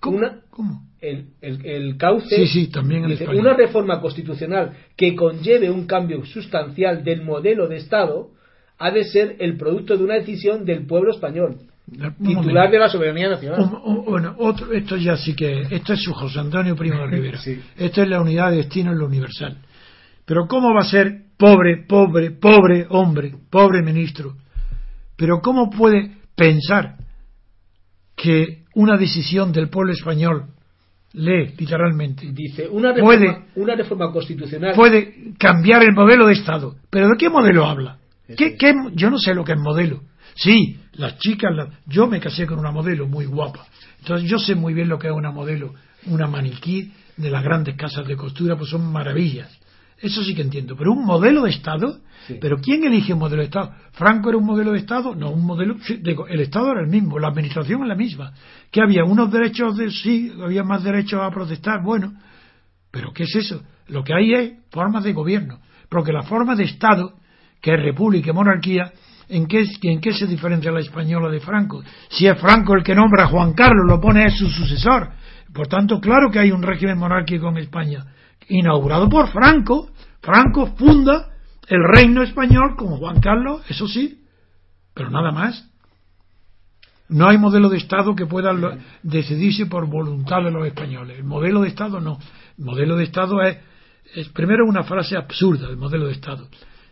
¿Cómo? Una- ¿Cómo? el, el- el cauce. Sí, sí, también en dice, España. Una reforma constitucional que conlleve un cambio sustancial del modelo de Estado ha de ser el producto de una decisión del pueblo español, Un titular momento. de la soberanía nacional. Un- un- bueno, otro, esto ya sí que, esto es su José Antonio Primo de [laughs] Rivera. Sí. Esto es la unidad de destino en lo universal. Pero ¿cómo va a ser Pobre, pobre, pobre hombre, pobre ministro. Pero ¿cómo puede pensar que una decisión del pueblo español lee literalmente dice una reforma, puede, una reforma constitucional puede cambiar el modelo de Estado pero de qué modelo habla ¿Qué, qué, yo no sé lo que es modelo. Sí las chicas yo me casé con una modelo muy guapa. Entonces yo sé muy bien lo que es una modelo una maniquí de las grandes casas de costura pues son maravillas eso sí que entiendo pero un modelo de Estado pero ¿quién elige un modelo de Estado? ¿Franco era un modelo de Estado? No, un modelo. el Estado era el mismo, la administración es la misma. Que había unos derechos de sí, había más derechos a protestar, bueno. Pero ¿qué es eso? Lo que hay es formas de gobierno. Porque la forma de Estado, que es república y monarquía, ¿en qué, ¿en qué se diferencia la española de Franco? Si es Franco el que nombra a Juan Carlos, lo pone es su sucesor. Por tanto, claro que hay un régimen monárquico en España, inaugurado por Franco. Franco funda el reino español como Juan Carlos, eso sí, pero nada más. No hay modelo de Estado que pueda decidirse por voluntad de los españoles. El modelo de Estado no. El modelo de Estado es, es primero una frase absurda, el modelo de Estado.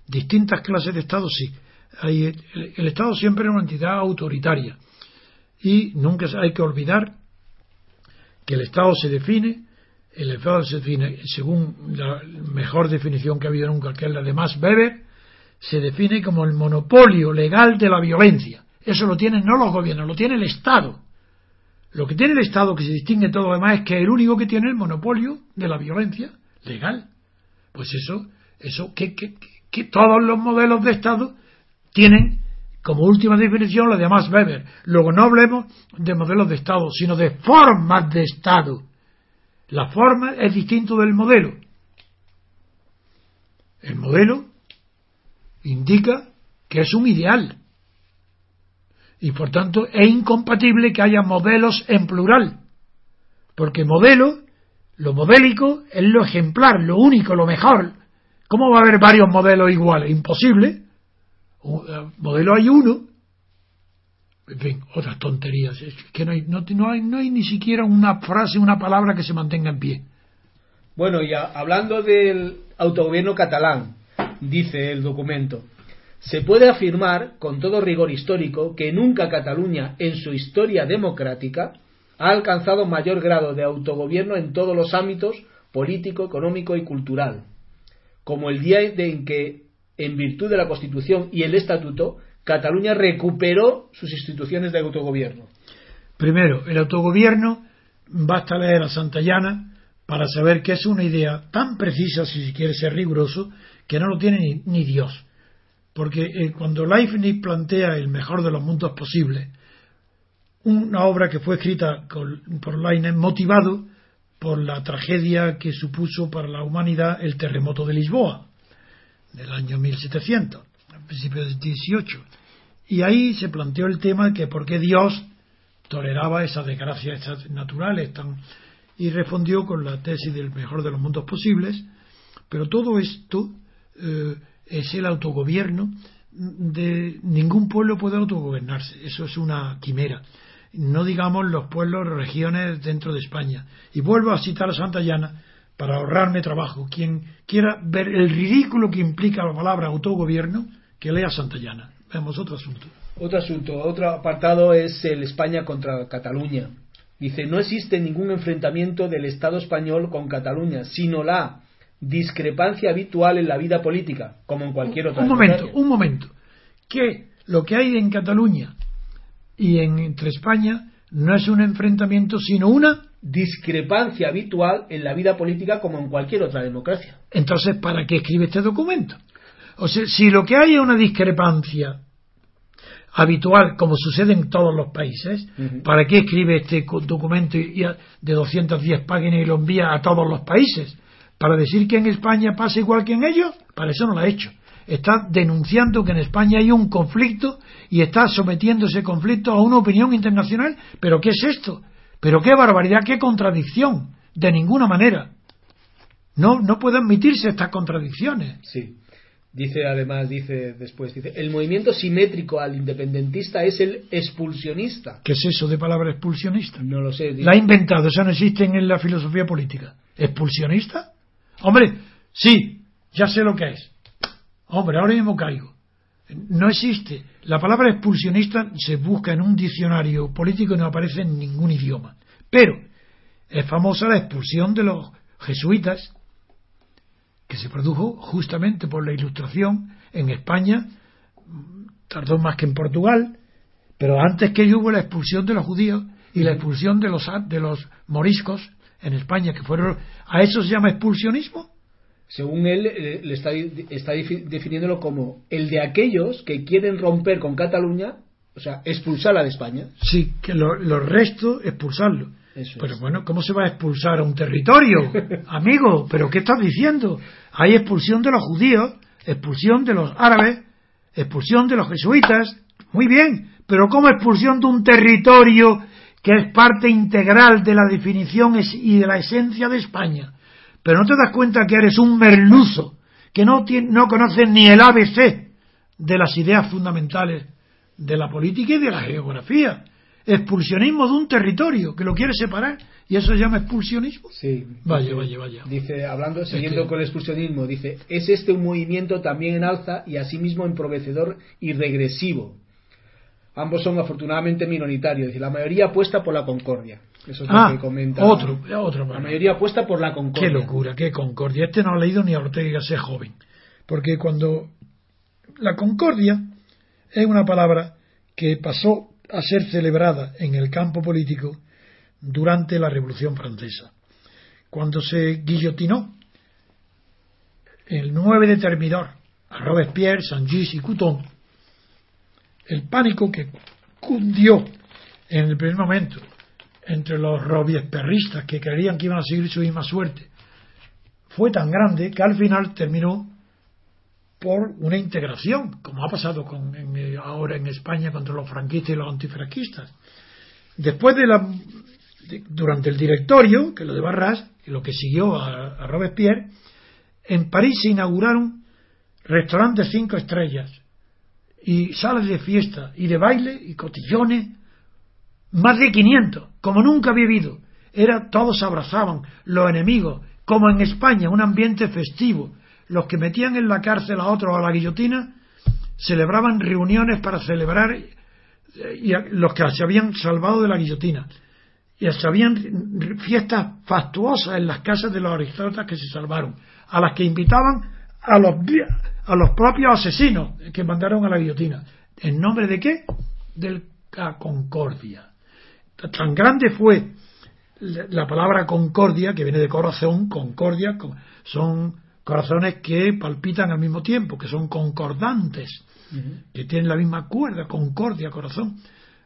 Distintas clases de Estado sí. Hay, el, el, Estado siempre es una entidad autoritaria. Y nunca hay que olvidar que el Estado se define el Estado se define, según la mejor definición que ha habido nunca, que es la de Max Weber, se define como el monopolio legal de la violencia. Eso lo tienen no los gobiernos, lo tiene el Estado. Lo que tiene el Estado, que se distingue todo lo demás, es que es el único que tiene el monopolio de la violencia legal. Pues eso, eso que, que, que todos los modelos de Estado tienen como última definición la de Max Weber. Luego no hablemos de modelos de Estado, sino de formas de Estado la forma es distinto del modelo. El modelo indica que es un ideal y por tanto es incompatible que haya modelos en plural, porque modelo, lo modélico es lo ejemplar, lo único, lo mejor. ¿Cómo va a haber varios modelos iguales? Imposible. Eh, modelo hay uno en fin, otras tonterías. Es que no hay, no, no, hay, no hay ni siquiera una frase, una palabra que se mantenga en pie. Bueno, y hablando del autogobierno catalán, dice el documento, se puede afirmar con todo rigor histórico que nunca Cataluña, en su historia democrática, ha alcanzado mayor grado de autogobierno en todos los ámbitos político, económico y cultural, como el día en que, en virtud de la Constitución y el Estatuto, Cataluña recuperó sus instituciones de autogobierno. Primero, el autogobierno, basta leer a Santayana para saber que es una idea tan precisa, si se quiere ser riguroso, que no lo tiene ni, Dios. Porque eh, cuando Leibniz plantea el mejor de los mundos posibles, una obra que fue escrita por Leibniz motivado por la tragedia que supuso para la humanidad el terremoto de Lisboa del año 1700 principios del 18. Y ahí se planteó el tema de que por qué Dios toleraba esas desgracias naturales tan, y respondió con la tesis del mejor de los mundos posibles, pero todo esto eh, es el autogobierno de ningún pueblo puede autogobernarse, eso es una quimera. No digamos los pueblos, regiones dentro de España. Y vuelvo a citar a Santa Llana para ahorrarme trabajo. Quien quiera ver el ridículo que implica la palabra autogobierno, que lea Santayana. Vemos otro asunto. Otro asunto, otro apartado es el España contra Cataluña. Dice, no existe ningún enfrentamiento del Estado español con Cataluña, sino la discrepancia habitual en la vida política, como en cualquier otra. Un momento, un momento. Que lo que hay en Cataluña y en, entre España no es un enfrentamiento, sino una discrepancia habitual en la vida política como en cualquier otra democracia. Entonces, ¿para qué escribe este documento? O sea, si lo que hay es una discrepancia habitual, como sucede en todos los países, ¿para qué escribe este documento de 210 páginas y lo envía a todos los países? ¿Para decir que en España pasa igual que en ellos? Para eso no lo ha hecho. Está denunciando que en España hay un conflicto y está sometiendo ese conflicto a una opinión internacional. ¿Pero qué es esto? ¿Pero qué barbaridad? ¿Qué contradicción? De ninguna manera. No, no puede admitirse estas contradicciones. Sí. Dice además, dice después, dice, el movimiento simétrico al independentista es el expulsionista. ¿Qué es eso de palabra expulsionista? No lo sé. La ha inventado, eso no existe en la filosofía política. ¿Expulsionista? Hombre, sí, ya sé lo que es. Hombre, ahora mismo caigo. No existe. La palabra expulsionista se busca en un diccionario político y no aparece en ningún idioma. Pero es famosa la expulsión de los jesuitas, que se produjo justamente por la ilustración en España, tardó más que en Portugal, pero antes que ello hubo la expulsión de los judíos y la expulsión de los, de los moriscos en España, que fueron. ¿A eso se llama expulsionismo? Según él, eh, le está, está definiéndolo como el de aquellos que quieren romper con Cataluña, o sea, expulsarla de España. Sí, que los restos, pero bueno, ¿cómo se va a expulsar a un territorio? [laughs] Amigo, ¿pero qué estás diciendo? Hay expulsión de los judíos, expulsión de los árabes, expulsión de los jesuitas. Muy bien, pero ¿cómo expulsión de un territorio que es parte integral de la definición y de la esencia de España? Pero no te das cuenta que eres un merluzo, que no, no conoces ni el ABC de las ideas fundamentales de la política y de la geografía. Expulsionismo de un territorio que lo quiere separar y eso se llama expulsionismo. Sí. Vaya, vaya, vaya. Dice, hablando, siguiendo con el expulsionismo, dice, es este un movimiento también en alza y asimismo empobrecedor y regresivo. Ambos son afortunadamente minoritarios y la mayoría apuesta por la concordia. Eso es lo Ah, que comenta. otro, otro. La mayoría apuesta por la concordia. Qué locura, qué concordia. Este no ha leído ni a Ortega sea joven. Porque cuando la concordia es una palabra que pasó a ser celebrada en el campo político durante la Revolución Francesa. Cuando se guillotinó el 9 de Termidor a Robespierre, Saint-Just y Couton, el pánico que cundió en el primer momento entre los robiesperristas que creían que iban a seguir su misma suerte fue tan grande que al final terminó por una integración, como ha pasado con, en, ahora en España contra los franquistas y los antifranquistas. Después de la, durante el directorio, que lo de Barras, y lo que siguió a, Robespierre, en París se inauguraron restaurantes cinco estrellas y salas de fiesta y de baile y cotillones, más de 500, como nunca había habido. Era, todos abrazaban, los enemigos, como en España, un ambiente festivo. Los que metían en la cárcel a otros a la guillotina celebraban reuniones para celebrar y los que se habían salvado de la guillotina. Y se habían fiestas fastuosas en las casas de los aristócratas que se salvaron, a las que invitaban a los, a los propios asesinos que mandaron a la guillotina. ¿En nombre de qué? De la concordia. Tan grande fue la palabra concordia, que viene de corazón, concordia, son corazones que palpitan al mismo tiempo, que son concordantes, uh -huh. que tienen la misma cuerda, concordia, corazón.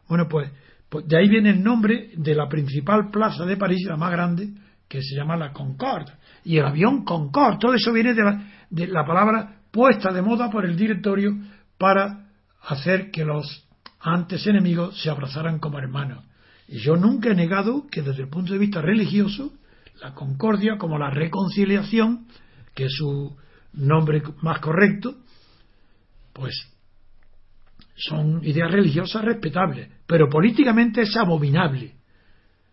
Bueno, pues, pues, de ahí viene el nombre de la principal plaza de París, la más grande, que se llama la Concorde. Y el avión Concorde, todo eso viene de la, de la palabra puesta de moda por el directorio para hacer que los antes enemigos se abrazaran como hermanos. Y yo nunca he negado que desde el punto de vista religioso, la concordia como la reconciliación, que es su nombre más correcto, pues son ideas religiosas respetables, pero políticamente es abominable.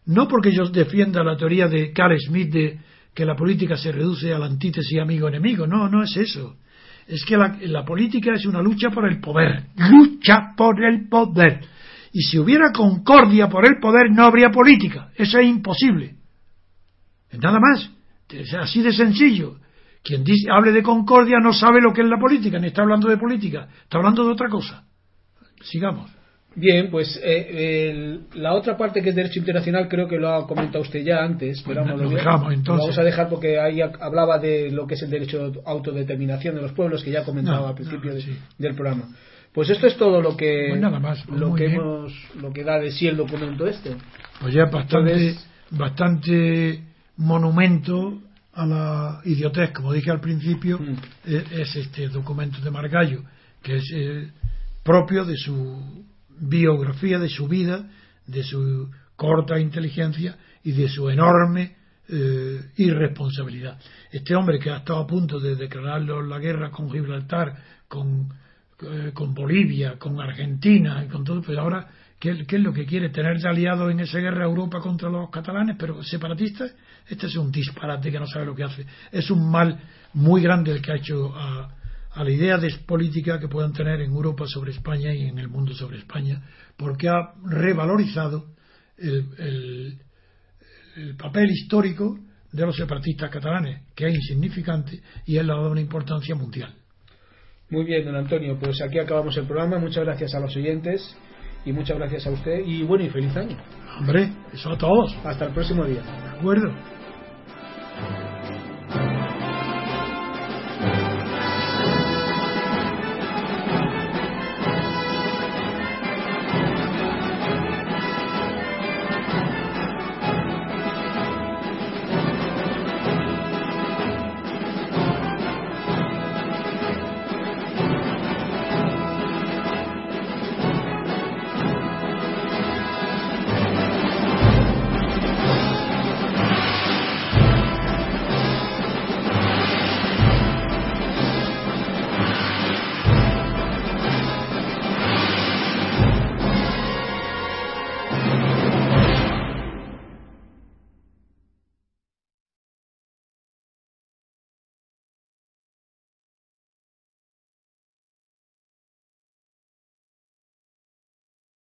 No porque yo defienda la teoría de Carl Smith de que la política se reduce a la antítesis amigo-enemigo, no, no es eso. Es que la, la política es una lucha por el poder, lucha por el poder. Y si hubiera concordia por el poder, no habría política. Eso es imposible. Nada más. Es así de sencillo. Quien dice, hable de concordia no sabe lo que es la política, ni está hablando de política, está hablando de otra cosa. Sigamos. Bien, pues eh, el, la otra parte que es derecho internacional creo que lo ha comentado usted ya antes, pero Pues vamos, lo dejamos, entonces. lo vamos a dejar porque ahí hablaba de lo que es el derecho de autodeterminación de los pueblos que ya comentaba No, al principio no, de- sí. del programa. Pues esto es todo lo que Pues nada más, pues lo que bien. hemos lo que da de sí el documento este. Pues ya bastante, Entonces- bastante monumento a la idiotez, como dije al principio, Mm. es, es este documento de Margallo, que es eh, propio de su biografía, de su vida, de su corta inteligencia y de su enorme eh, irresponsabilidad. Este hombre que ha estado a punto de declararlo la guerra con Gibraltar, con, eh, con Bolivia, con Argentina y con todo, pues ahora, ¿qué, qué es lo que quiere? ¿Tener de aliado en esa guerra Europa contra los catalanes, pero separatistas? Este es un disparate que no sabe lo que hace. Es un mal muy grande el que ha hecho a, a la idea de política que puedan tener en Europa sobre España y en el mundo sobre España, porque ha revalorizado el, el papel histórico de los separatistas catalanes, que es insignificante y él le ha dado una importancia mundial. Muy bien, don Antonio, pues aquí acabamos el programa. Muchas gracias a los oyentes y muchas gracias a usted y bueno y feliz año. Hombre, eso a todos. Hasta el próximo día. De acuerdo.